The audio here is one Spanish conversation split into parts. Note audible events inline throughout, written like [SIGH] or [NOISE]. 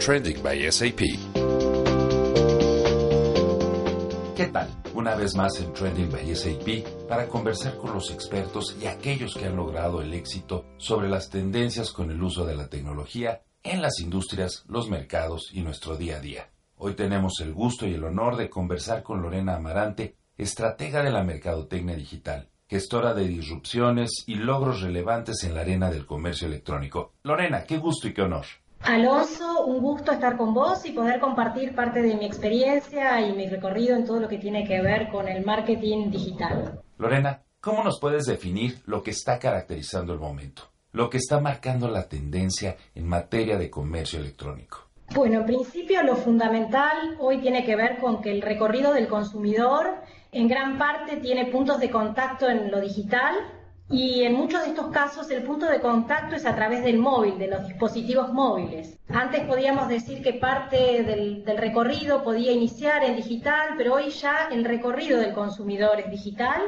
Trending by SAP. ¿Qué tal? Una vez más en Trending by SAP para conversar con los expertos y aquellos que han logrado el éxito sobre las tendencias con el uso de la tecnología en las industrias, los mercados y nuestro día a día. Hoy tenemos el gusto y el honor de conversar con Lorena Amarante, estratega de la Mercadotecnia Digital, gestora de disrupciones y logros relevantes en la arena del comercio electrónico. Lorena, qué gusto y qué honor. Alonso, un gusto estar con vos y poder compartir parte de mi experiencia y mi recorrido en todo lo que tiene que ver con el marketing digital. Lorena, ¿cómo nos puedes definir lo que está caracterizando el momento? Lo que está marcando la tendencia en materia de comercio electrónico. Bueno, en principio lo fundamental hoy tiene que ver con que el recorrido del consumidor en gran parte tiene puntos de contacto en lo digital y en muchos de estos casos el punto de contacto es a través del móvil, de los dispositivos móviles. Antes podíamos decir que parte del, recorrido podía iniciar en digital, pero hoy ya el recorrido del consumidor es digital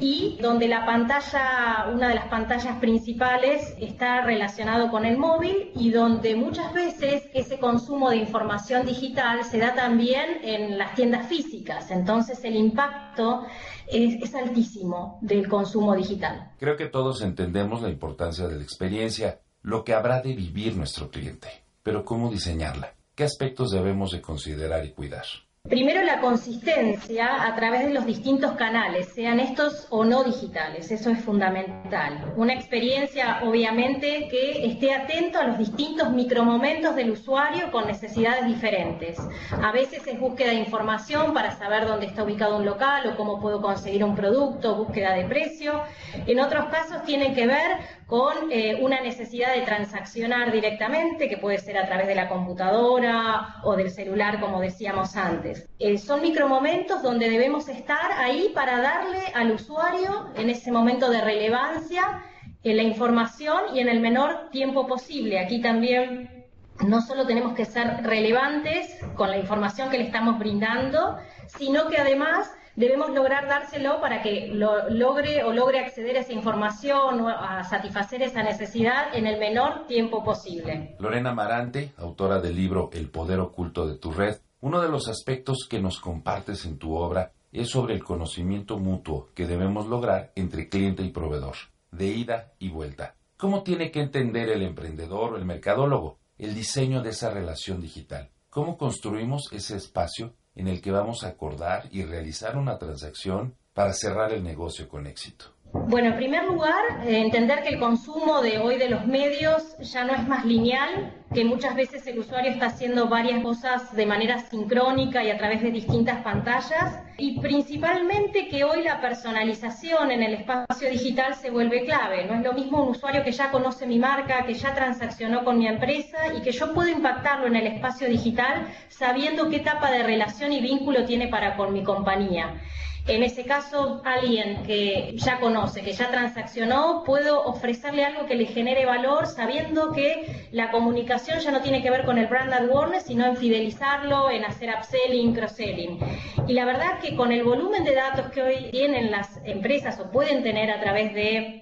y donde la pantalla, una de las pantallas principales está relacionado con el móvil y donde muchas veces ese consumo de información digital se da también en las tiendas físicas. Entonces el impacto es altísimo del consumo digital. Creo que todos entendemos la importancia de la experiencia, lo que habrá de vivir nuestro cliente, pero ¿cómo diseñarla? ¿Qué aspectos debemos de considerar y cuidar? Primero la consistencia a través de los distintos canales, sean estos o no digitales, eso es fundamental. Una experiencia obviamente que esté atento a los distintos micromomentos del usuario con necesidades diferentes. A veces es búsqueda de información para saber dónde está ubicado un local o cómo puedo conseguir un producto, búsqueda de precio. En otros casos tiene que ver con eh, una necesidad de transaccionar directamente, que puede ser a través de la computadora o del celular, como decíamos antes. Eh, son micromomentos donde debemos estar ahí para darle al usuario, en ese momento de relevancia, eh, la información y en el menor tiempo posible. Aquí también no solo tenemos que ser relevantes con la información que le estamos brindando, sino que además debemos lograr dárselo para que lo logre o logre acceder a esa información o a satisfacer esa necesidad en el menor tiempo posible. Lorena Marante, autora del libro El poder oculto de tu red, uno de los aspectos que nos compartes en tu obra es sobre el conocimiento mutuo que debemos lograr entre cliente y proveedor, de ida y vuelta. ¿Cómo tiene que entender el emprendedor o el mercadólogo el diseño de esa relación digital? ¿Cómo construimos ese espacio en el que vamos a acordar y realizar una transacción para cerrar el negocio con éxito? Bueno, en primer lugar, eh, entender que el consumo de hoy de los medios ya no es más lineal, que muchas veces el usuario está haciendo varias cosas de manera sincrónica y a través de distintas pantallas, y principalmente que hoy la personalización en el espacio digital se vuelve clave. No es lo mismo un usuario que ya conoce mi marca, que ya transaccionó con mi empresa y que yo puedo impactarlo en el espacio digital sabiendo qué etapa de relación y vínculo tiene para con mi compañía. En ese caso, alguien que ya conoce, que ya transaccionó, puedo ofrecerle algo que le genere valor sabiendo que la comunicación ya no tiene que ver con el brand awareness, sino en fidelizarlo, en hacer upselling, cross-selling. Y la verdad que con el volumen de datos que hoy tienen las empresas o pueden tener a través de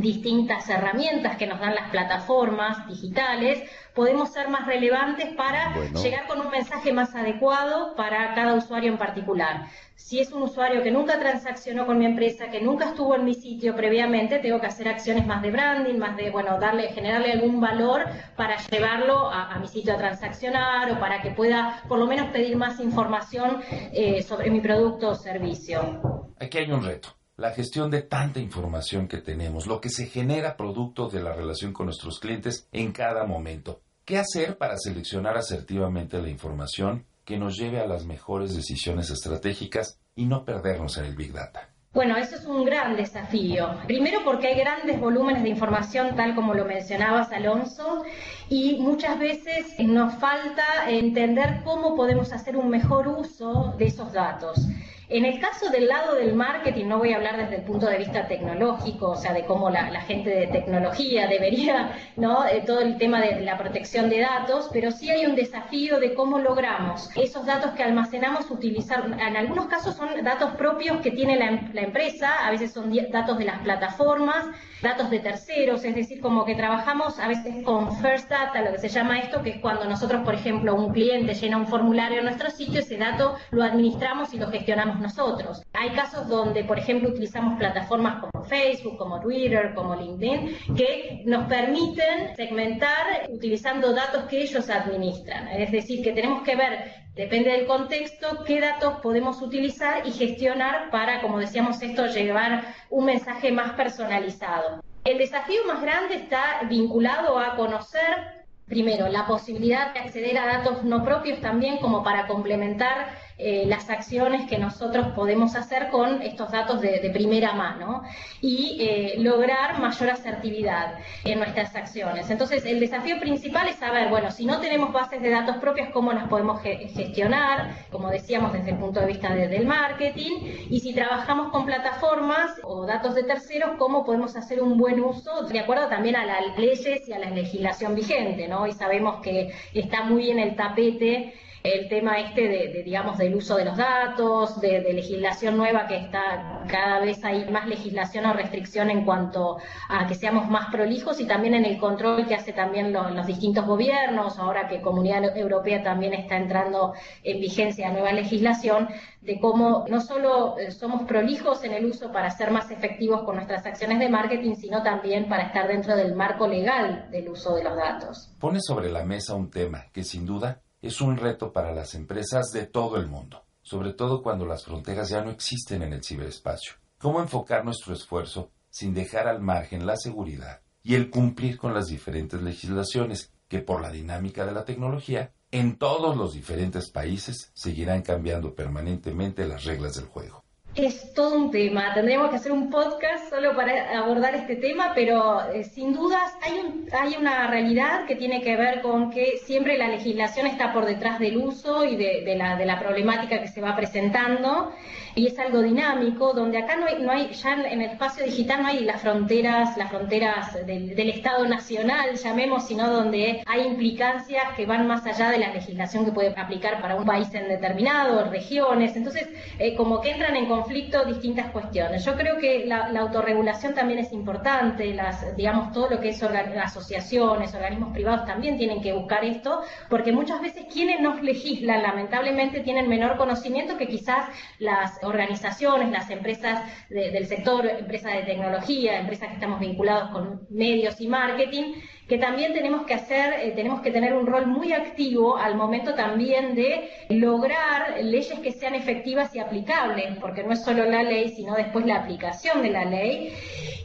distintas herramientas que nos dan las plataformas digitales, podemos ser más relevantes para bueno. llegar con un mensaje más adecuado para cada usuario en particular. Si es un usuario que nunca transaccionó con mi empresa, que nunca estuvo en mi sitio previamente, tengo que hacer acciones más de branding, más de, bueno, darle, generarle algún valor para llevarlo a, a mi sitio a transaccionar o para que pueda por lo menos pedir más información eh, sobre mi producto o servicio. Aquí hay un reto la gestión de tanta información que tenemos, lo que se genera producto de la relación con nuestros clientes en cada momento. ¿Qué hacer para seleccionar asertivamente la información que nos lleve a las mejores decisiones estratégicas y no perdernos en el Big Data? Bueno, eso es un gran desafío. Primero porque hay grandes volúmenes de información, tal como lo mencionabas, Alonso, y muchas veces nos falta entender cómo podemos hacer un mejor uso de esos datos. En el caso del lado del marketing, no voy a hablar desde el punto de vista tecnológico, o sea, de cómo la, gente de tecnología [LAUGHS] debería, ¿no? Eh, todo el tema de la protección de datos, pero sí hay un desafío de cómo logramos esos datos que almacenamos utilizar. En algunos casos son datos propios que tiene la, la empresa, a veces son datos de las plataformas, datos de terceros, es decir, como que trabajamos a veces con First Data, lo que se llama esto, que es cuando nosotros, por ejemplo, un cliente llena un formulario en nuestro sitio, ese dato lo administramos y lo gestionamos nosotros. Hay casos donde, por ejemplo, utilizamos plataformas como Facebook, como Twitter, como LinkedIn, que nos permiten segmentar utilizando datos que ellos administran. Es decir, que tenemos que ver, depende del contexto, qué datos podemos utilizar y gestionar para, como decíamos esto, llevar un mensaje más personalizado. El desafío más grande está vinculado a conocer Primero, la posibilidad de acceder a datos no propios también como para complementar eh, las acciones que nosotros podemos hacer con estos datos de, primera mano y eh, lograr mayor asertividad en nuestras acciones. Entonces, el desafío principal es saber, bueno, si no tenemos bases de datos propias, cómo las podemos gestionar, como decíamos desde el punto de vista del marketing, y si trabajamos con plataformas o datos de terceros, cómo podemos hacer un buen uso de acuerdo también a las leyes y a la legislación vigente, ¿no? Y sabemos que está muy en el tapete el tema este de, digamos, del uso de los datos, de, legislación nueva que está, cada vez hay más legislación o restricción en cuanto a que seamos más prolijos y también en el control que hace también los distintos gobiernos, ahora que Comunidad Europea también está entrando en vigencia nueva legislación, de cómo no solo eh, somos prolijos en el uso para ser más efectivos con nuestras acciones de marketing, sino también para estar dentro del marco legal del uso de los datos. Pone sobre la mesa un tema que sin duda es un reto para las empresas de todo el mundo, sobre todo cuando las fronteras ya no existen en el ciberespacio. ¿Cómo enfocar nuestro esfuerzo sin dejar al margen la seguridad y el cumplir con las diferentes legislaciones que por la dinámica de la tecnología en todos los diferentes países seguirán cambiando permanentemente las reglas del juego? Es todo un tema. Tendríamos que hacer un podcast solo para abordar este tema, pero eh, sin dudas hay, un, hay una realidad que tiene que ver con que siempre la legislación está por detrás del uso y de, la, de la problemática que se va presentando y es algo dinámico, donde acá no hay, no hay ya en el espacio digital no hay las fronteras, las fronteras del, Estado nacional, llamemos, sino donde hay implicancias que van más allá de la legislación que puede aplicar para un país en determinado, regiones, entonces eh, como que entran en conflicto distintas cuestiones. Yo creo que la, autorregulación también es importante, las, digamos, todo lo que es asociaciones, organismos privados también tienen que buscar esto, porque muchas veces quienes nos legislan lamentablemente tienen menor conocimiento que quizás las organizaciones, las empresas del sector, empresas de tecnología, empresas que estamos vinculados con medios y marketing, que también tenemos que hacer, eh, tenemos que tener un rol muy activo al momento también de lograr leyes que sean efectivas y aplicables, porque no es solo la ley, sino después la aplicación de la ley.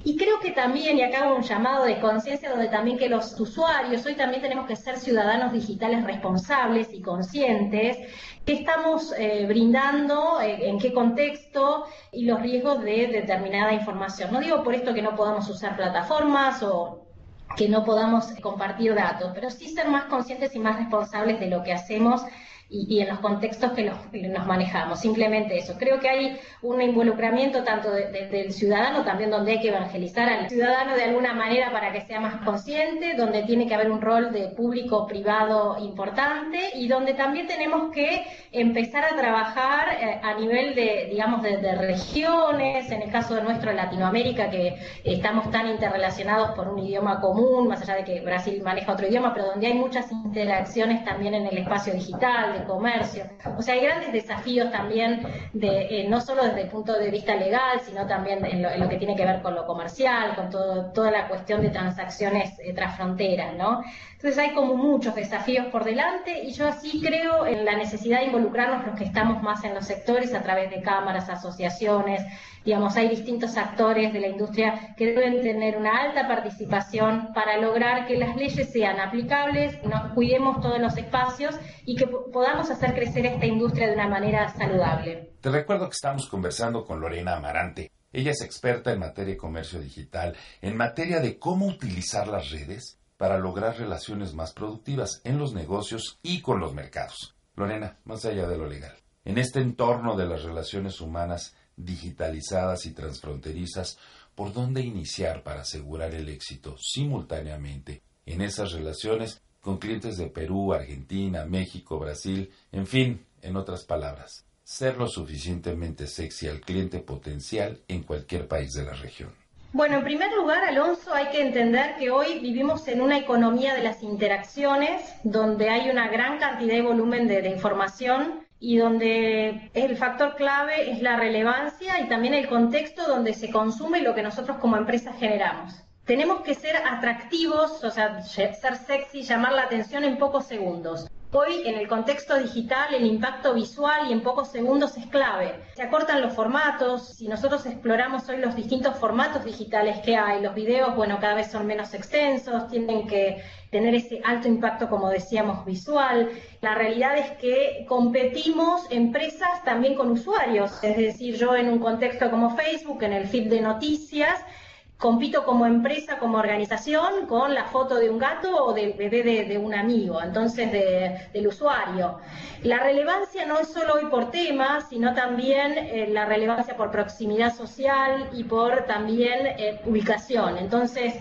Y creo que también, y acá hago un llamado de conciencia donde también que los usuarios, hoy también tenemos que ser ciudadanos digitales responsables y conscientes, qué estamos eh, brindando, eh, en qué contexto y los riesgos de determinada información. No digo por esto que no podamos usar plataformas o que no podamos compartir datos, pero sí ser más conscientes y más responsables de lo que hacemos y, en los contextos que, nos manejamos. Simplemente eso. Creo que hay un involucramiento tanto del ciudadano, también donde hay que evangelizar al ciudadano de alguna manera para que sea más consciente, donde tiene que haber un rol de público-privado importante y donde también tenemos que empezar a trabajar eh, a nivel de, digamos, de, de regiones, en el caso de nuestro Latinoamérica, que estamos tan interrelacionados por un idioma común, más allá de que Brasil maneja otro idioma, pero donde hay muchas interacciones también en el espacio digital, comercio. O sea, hay grandes desafíos también, de, eh, no solo desde el punto de vista legal, sino también en lo, que tiene que ver con lo comercial, con todo, toda la cuestión de transacciones eh, transfronteras, ¿no? Entonces hay como muchos desafíos por delante y yo así creo en la necesidad de involucrarnos los que estamos más en los sectores a través de cámaras, asociaciones, digamos, hay distintos actores de la industria que deben tener una alta participación para lograr que las leyes sean aplicables, nos cuidemos todos los espacios y que podamos hacer crecer esta industria de una manera saludable. Te recuerdo que estamos conversando con Lorena Amarante, Ella es experta en materia de comercio digital, en materia de cómo utilizar las redes para lograr relaciones más productivas en los negocios y con los mercados. Lorena, más allá de lo legal, en este entorno de las relaciones humanas digitalizadas y transfronterizas, ¿por dónde iniciar para asegurar el éxito simultáneamente en esas relaciones con clientes de Perú, Argentina, México, Brasil, en fin, en otras palabras, ser lo suficientemente sexy al cliente potencial en cualquier país de la región? Bueno, en primer lugar, Alonso, hay que entender que hoy vivimos en una economía de las interacciones, donde hay una gran cantidad y volumen de, información y donde el factor clave es la relevancia y también el contexto donde se consume lo que nosotros como empresa generamos. Tenemos que ser atractivos, o sea, ser sexy, llamar la atención en pocos segundos. Hoy, en el contexto digital, el impacto visual y en pocos segundos es clave. Se acortan los formatos. Si nosotros exploramos hoy los distintos formatos digitales que hay, los videos, bueno, cada vez son menos extensos, tienen que tener ese alto impacto, como decíamos, visual. La realidad es que competimos empresas también con usuarios. Es decir, yo en un contexto como Facebook, en el feed de noticias, compito como empresa, como organización, con la foto de un gato o del bebé de, un amigo, entonces del usuario. La relevancia no es solo hoy por tema, sino también eh, la relevancia por proximidad social y por también eh, ubicación. Entonces,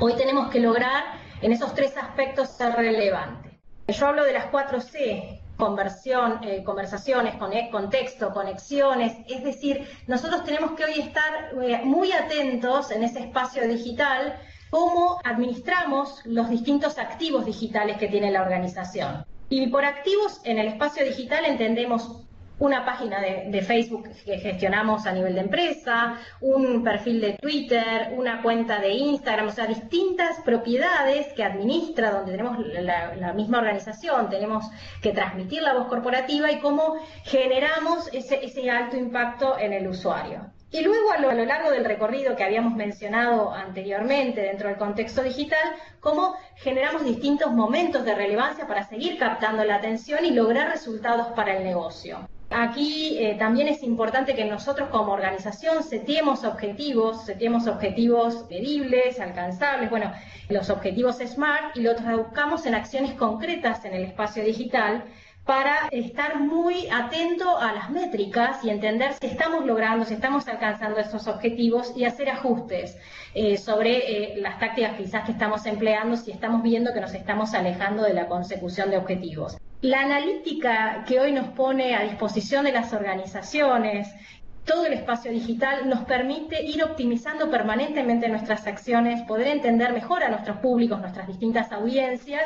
hoy tenemos que lograr en esos tres aspectos ser relevante. Yo hablo de las cuatro C, conversión, eh, conversaciones, contexto, conexiones. Es decir, nosotros tenemos que hoy estar eh, muy atentos en ese espacio digital cómo administramos los distintos activos digitales que tiene la organización. Y por activos en el espacio digital entendemos una página de, Facebook que gestionamos a nivel de empresa, un perfil de Twitter, una cuenta de Instagram, o sea, distintas propiedades que administra, donde tenemos la, misma organización, tenemos que transmitir la voz corporativa y cómo generamos ese, alto impacto en el usuario. Y luego a lo, largo del recorrido que habíamos mencionado anteriormente dentro del contexto digital, cómo generamos distintos momentos de relevancia para seguir captando la atención y lograr resultados para el negocio. Aquí eh, también es importante que nosotros como organización setiemos objetivos, setiemos objetivos medibles, alcanzables, bueno, los objetivos SMART y los traduzcamos en acciones concretas en el espacio digital para estar muy atento a las métricas y entender si estamos logrando, si estamos alcanzando esos objetivos y hacer ajustes eh, sobre eh, las tácticas quizás que estamos empleando, si estamos viendo que nos estamos alejando de la consecución de objetivos. La analítica que hoy nos pone a disposición de las organizaciones, todo el espacio digital nos permite ir optimizando permanentemente nuestras acciones, poder entender mejor a nuestros públicos, nuestras distintas audiencias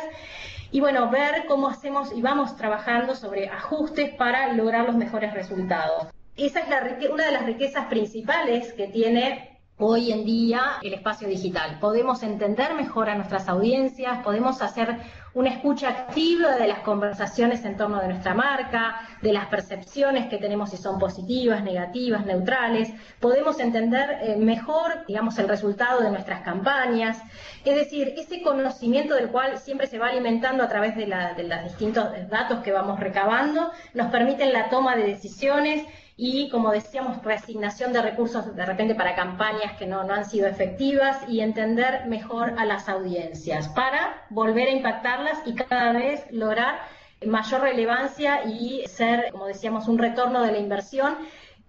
y bueno, ver cómo hacemos y vamos trabajando sobre ajustes para lograr los mejores resultados. Esa es una de las riquezas principales que tiene hoy en día el espacio digital. Podemos entender mejor a nuestras audiencias, podemos hacer una escucha activa de las conversaciones en torno de nuestra marca, de las percepciones que tenemos si son positivas, negativas, neutrales, podemos entender eh, mejor, digamos, el resultado de nuestras campañas, es decir, ese conocimiento del cual siempre se va alimentando a través de, de los distintos datos que vamos recabando, nos permiten la toma de decisiones y, como decíamos, reasignación de recursos de repente para campañas que no, no han sido efectivas y entender mejor a las audiencias para volver a impactarlas y cada vez lograr mayor relevancia y ser, como decíamos, un retorno de la inversión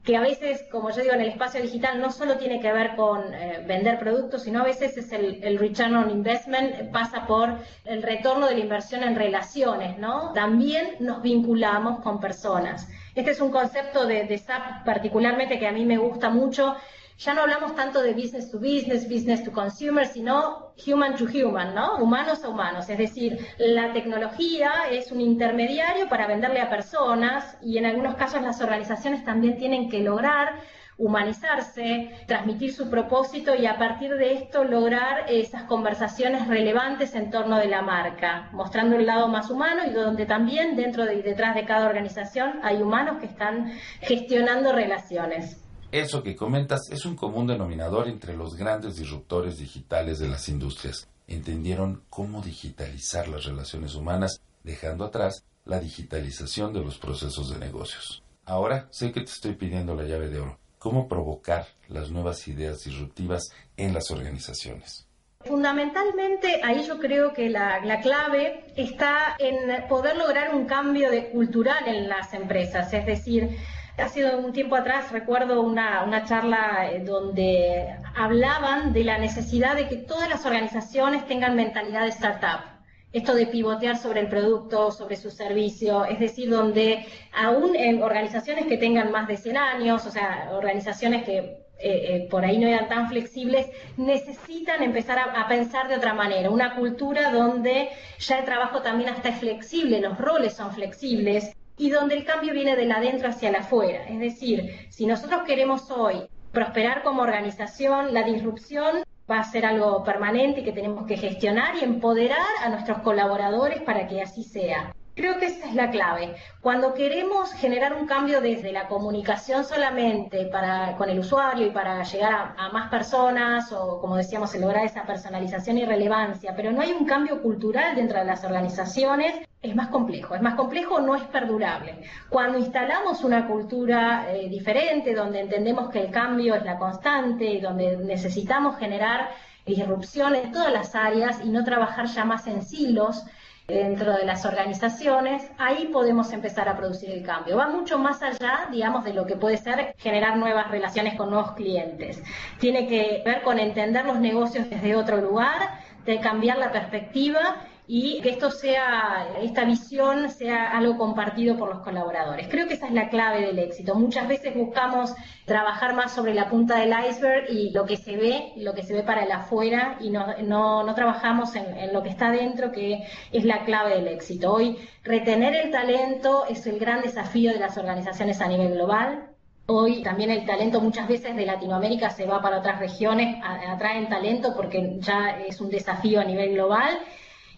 que a veces, como yo digo, en el espacio digital no solo tiene que ver con eh, vender productos, sino a veces es el, el, return on investment, pasa por el retorno de la inversión en relaciones, ¿no? También nos vinculamos con personas. Este es un concepto de, SAP particularmente que a mí me gusta mucho. Ya no hablamos tanto de business to business, business to consumer, sino human to human, ¿no? Humanos a humanos. Es decir, la tecnología es un intermediario para venderle a personas y en algunos casos las organizaciones también tienen que lograr humanizarse, transmitir su propósito y a partir de esto lograr esas conversaciones relevantes en torno de la marca, mostrando el lado más humano y donde también dentro y detrás de cada organización hay humanos que están gestionando relaciones. Eso que comentas es un común denominador entre los grandes disruptores digitales de las industrias. Entendieron cómo digitalizar las relaciones humanas, dejando atrás la digitalización de los procesos de negocios. Ahora sé que te estoy pidiendo la llave de oro cómo provocar las nuevas ideas disruptivas en las organizaciones. Fundamentalmente, ahí yo creo que la, clave está en poder lograr un cambio de cultural en las empresas, es decir, Hace un tiempo atrás recuerdo una, una, charla eh, donde hablaban de la necesidad de que todas las organizaciones tengan mentalidad de startup esto de pivotear sobre el producto, sobre su servicio, es decir, donde aún en organizaciones que tengan más de 100 años, o sea, organizaciones que eh, eh, por ahí no eran tan flexibles, necesitan empezar a, pensar de otra manera, una cultura donde ya el trabajo también hasta es flexible, los roles son flexibles y donde el cambio viene de la adentro hacia la afuera. Es decir, si nosotros queremos hoy prosperar como organización, la disrupción va a ser algo permanente que tenemos que gestionar y empoderar a nuestros colaboradores para que así sea. Creo que esa es la clave. Cuando queremos generar un cambio desde la comunicación solamente para, con el usuario y para llegar a, más personas o, como decíamos, lograr esa personalización y relevancia, pero no hay un cambio cultural dentro de las organizaciones, es más complejo. Es más complejo, no es perdurable. Cuando instalamos una cultura eh, diferente, donde entendemos que el cambio es la constante y donde necesitamos generar disrupción en todas las áreas y no trabajar ya más en silos, dentro de las organizaciones, ahí podemos empezar a producir el cambio. Va mucho más allá, digamos, de lo que puede ser generar nuevas relaciones con nuevos clientes. Tiene que ver con entender los negocios desde otro lugar, de cambiar la perspectiva y que esto sea, esta visión sea algo compartido por los colaboradores. Creo que esa es la clave del éxito. Muchas veces buscamos trabajar más sobre la punta del iceberg y lo que se ve, lo que se ve para el afuera y no, no, no trabajamos en, en lo que está dentro, que es la clave del éxito. Hoy retener el talento es el gran desafío de las organizaciones a nivel global. Hoy también el talento muchas veces de Latinoamérica se va para otras regiones, atraen talento porque ya es un desafío a nivel global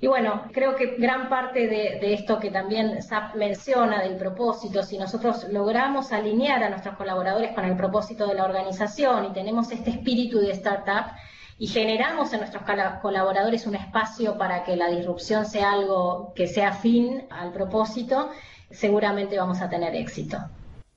y bueno, creo que gran parte de, esto que también SAP menciona del propósito, si nosotros logramos alinear a nuestros colaboradores con el propósito de la organización y tenemos este espíritu de startup y generamos en nuestros colaboradores un espacio para que la disrupción sea algo que sea afín al propósito, seguramente vamos a tener éxito.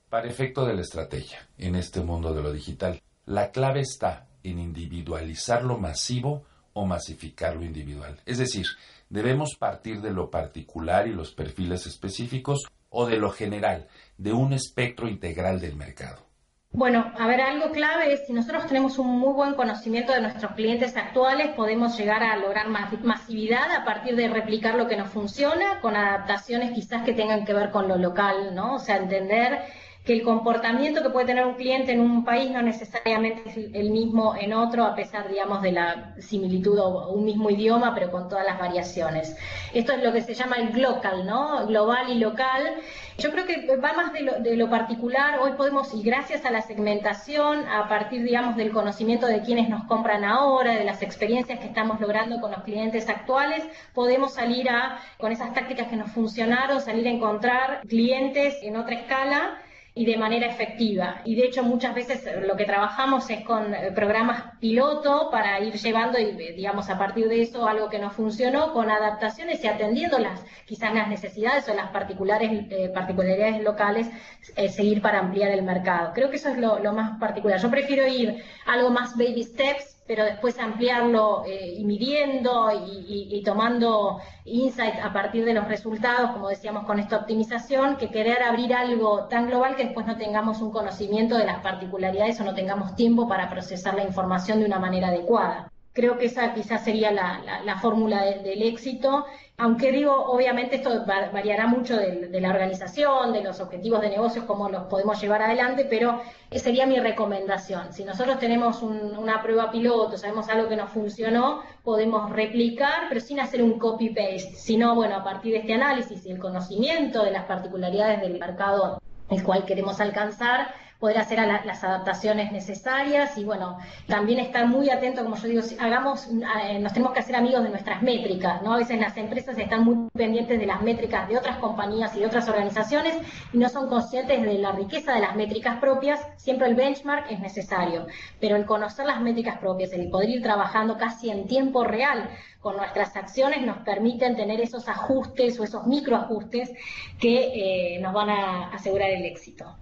Para efecto de la estrategia, en este mundo de lo digital, la clave está en individualizar lo masivo o masificar lo individual. Es decir, debemos partir de lo particular y los perfiles específicos o de lo general, de un espectro integral del mercado. Bueno, a ver, algo clave es si nosotros tenemos un muy buen conocimiento de nuestros clientes actuales, podemos llegar a lograr masividad a partir de replicar lo que nos funciona, con adaptaciones quizás que tengan que ver con lo local, ¿no? O sea, entender que el comportamiento que puede tener un cliente en un país no necesariamente es el mismo en otro, a pesar, digamos, de la similitud o un mismo idioma, pero con todas las variaciones. Esto es lo que se llama el global, ¿no? Global y local. Yo creo que va más de lo, de lo particular. Hoy podemos, y gracias a la segmentación, a partir, digamos, del conocimiento de quienes nos compran ahora, de las experiencias que estamos logrando con los clientes actuales, podemos salir a, con esas tácticas que nos funcionaron, salir a encontrar clientes en otra escala y de manera efectiva. Y de hecho muchas veces lo que trabajamos es con eh, programas piloto para ir llevando y digamos a partir de eso algo que no funcionó con adaptaciones y atendiendo las quizás las necesidades o las particulares eh, particularidades locales eh, seguir para ampliar el mercado. Creo que eso es lo más particular. Yo prefiero ir algo más baby steps pero después ampliarlo eh, y midiendo y, tomando insights a partir de los resultados, como decíamos con esta optimización, que querer abrir algo tan global que después no tengamos un conocimiento de las particularidades o no tengamos tiempo para procesar la información de una manera adecuada. Creo que esa quizás sería la, fórmula del éxito, aunque digo, obviamente esto variará mucho de, la organización, de los objetivos de negocios, cómo los podemos llevar adelante, pero sería mi recomendación. Si nosotros tenemos una prueba piloto, sabemos algo que nos funcionó, podemos replicar, pero sin hacer un copy-paste, sino, bueno, a partir de este análisis y el conocimiento de las particularidades del mercado el cual queremos alcanzar, poder hacer las adaptaciones necesarias y bueno, también estar muy atento, como yo digo, hagamos, eh, nos tenemos que hacer amigos de nuestras métricas, ¿no? A veces las empresas están muy pendientes de las métricas de otras compañías y de otras organizaciones y no son conscientes de la riqueza de las métricas propias, siempre el benchmark es necesario, pero el conocer las métricas propias, el poder ir trabajando casi en tiempo real con nuestras acciones nos permiten tener esos ajustes o esos microajustes que eh, nos van a asegurar el éxito.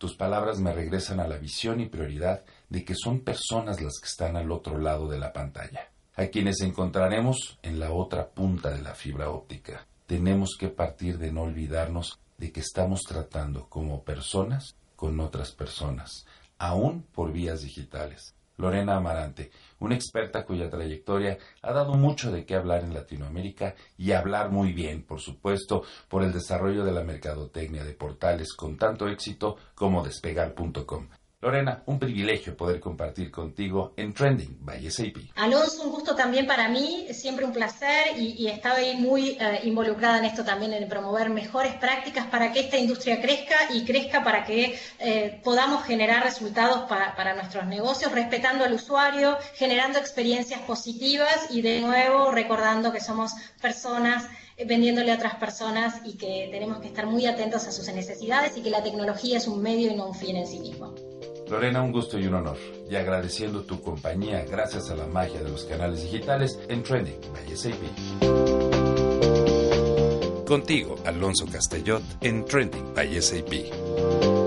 Tus palabras me regresan a la visión y prioridad de que son personas las que están al otro lado de la pantalla, a quienes encontraremos en la otra punta de la fibra óptica. Tenemos que partir de no olvidarnos de que estamos tratando como personas con otras personas, aún por vías digitales. Lorena Amarante, una experta cuya trayectoria ha dado mucho de qué hablar en Latinoamérica y hablar muy bien, por supuesto, por el desarrollo de la mercadotecnia de portales con tanto éxito como despegar.com. Lorena, un privilegio poder compartir contigo en Trending by SAP. Alonso, un gusto también para mí, siempre un placer y, estaba ahí muy eh, involucrada en esto también, en promover mejores prácticas para que esta industria crezca y crezca para que eh, podamos generar resultados para, para nuestros negocios, respetando al usuario, generando experiencias positivas y de nuevo recordando que somos personas eh, vendiéndole a otras personas y que tenemos que estar muy atentos a sus necesidades y que la tecnología es un medio y no un fin en sí mismo. Lorena, un gusto y un honor. Y agradeciendo tu compañía gracias a la magia de los canales digitales en Trending by SAP. Contigo, Alonso Castellot, en Trending by SAP.